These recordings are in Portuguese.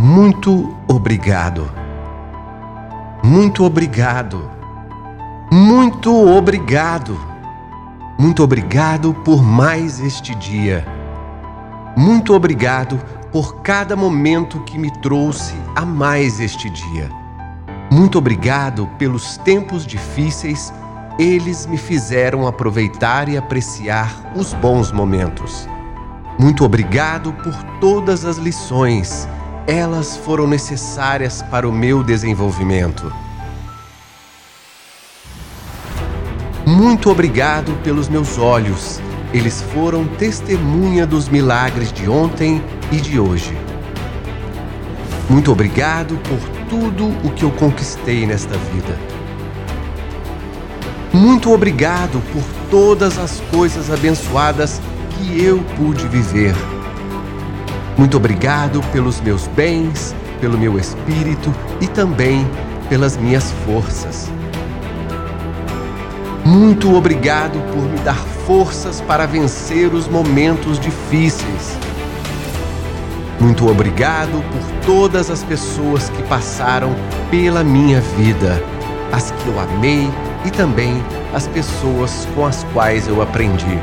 Muito obrigado. Muito obrigado. Muito obrigado. Muito obrigado por mais este dia. Muito obrigado por cada momento que me trouxe a mais este dia. Muito obrigado pelos tempos difíceis, eles me fizeram aproveitar e apreciar os bons momentos. Muito obrigado por todas as lições, elas foram necessárias para o meu desenvolvimento. Muito obrigado pelos meus olhos, eles foram testemunha dos milagres de ontem e de hoje. Muito obrigado por tudo o que eu conquistei nesta vida. Muito obrigado por todas as coisas abençoadas que eu pude viver. Muito obrigado pelos meus bens, pelo meu espírito e também pelas minhas forças. Muito obrigado por me dar forças para vencer os momentos difíceis. Muito obrigado por todas as pessoas que passaram pela minha vida, as que eu amei e também as pessoas com as quais eu aprendi.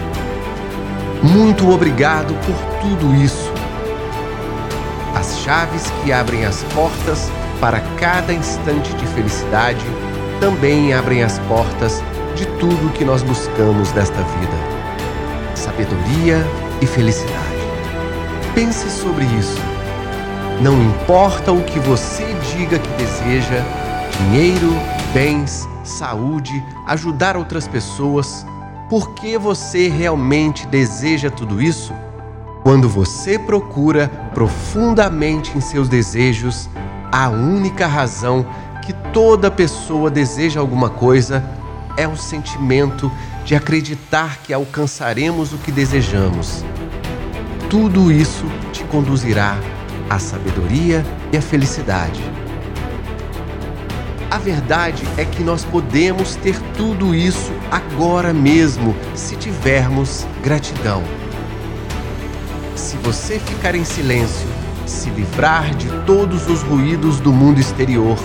Muito obrigado por tudo isso. As chaves que abrem as portas para cada instante de felicidade também abrem as portas de tudo que nós buscamos nesta vida: sabedoria e felicidade. Pense sobre isso. Não importa o que você diga que deseja, dinheiro, bens, saúde, ajudar outras pessoas, por que você realmente deseja tudo isso? Quando você procura profundamente em seus desejos, a única razão que toda pessoa deseja alguma coisa é o sentimento de acreditar que alcançaremos o que desejamos. Tudo isso te conduzirá à sabedoria e à felicidade. A verdade é que nós podemos ter tudo isso agora mesmo se tivermos gratidão. Se você ficar em silêncio, se livrar de todos os ruídos do mundo exterior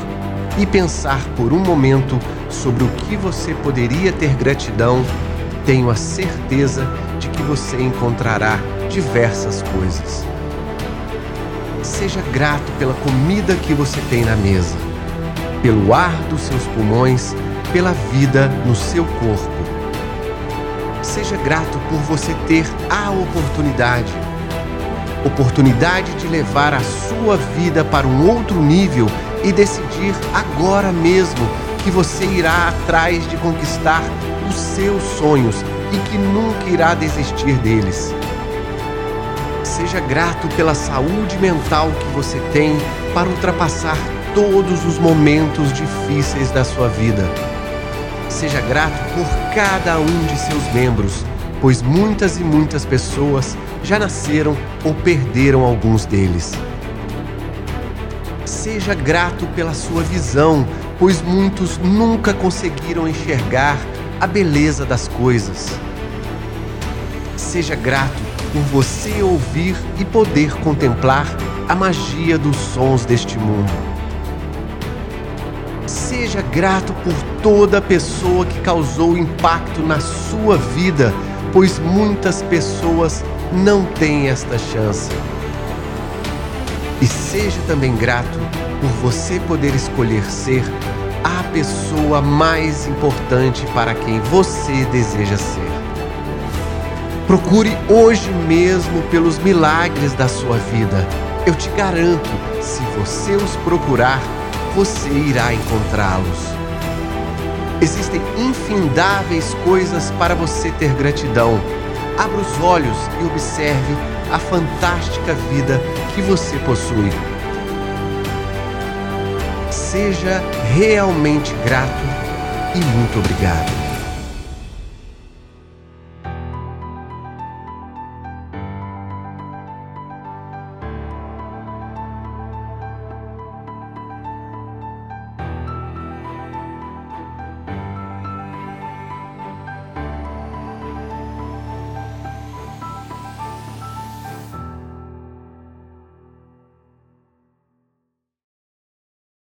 e pensar por um momento sobre o que você poderia ter gratidão, tenho a certeza de que você encontrará diversas coisas. Seja grato pela comida que você tem na mesa, pelo ar dos seus pulmões, pela vida no seu corpo. Seja grato por você ter a oportunidade oportunidade de levar a sua vida para um outro nível e decidir agora mesmo que você irá atrás de conquistar os seus sonhos e que nunca irá desistir deles. Seja grato pela saúde mental que você tem para ultrapassar todos os momentos difíceis da sua vida. Seja grato por cada um de seus membros, pois muitas e muitas pessoas já nasceram ou perderam alguns deles. Seja grato pela sua visão, pois muitos nunca conseguiram enxergar a beleza das coisas. Seja grato por você ouvir e poder contemplar a magia dos sons deste mundo. Seja grato por toda pessoa que causou impacto na sua vida, pois muitas pessoas não têm esta chance. E seja também grato por você poder escolher ser a pessoa mais importante para quem você deseja ser. Procure hoje mesmo pelos milagres da sua vida. Eu te garanto, se você os procurar, você irá encontrá-los. Existem infindáveis coisas para você ter gratidão. Abra os olhos e observe a fantástica vida que você possui. Seja realmente grato e muito obrigado.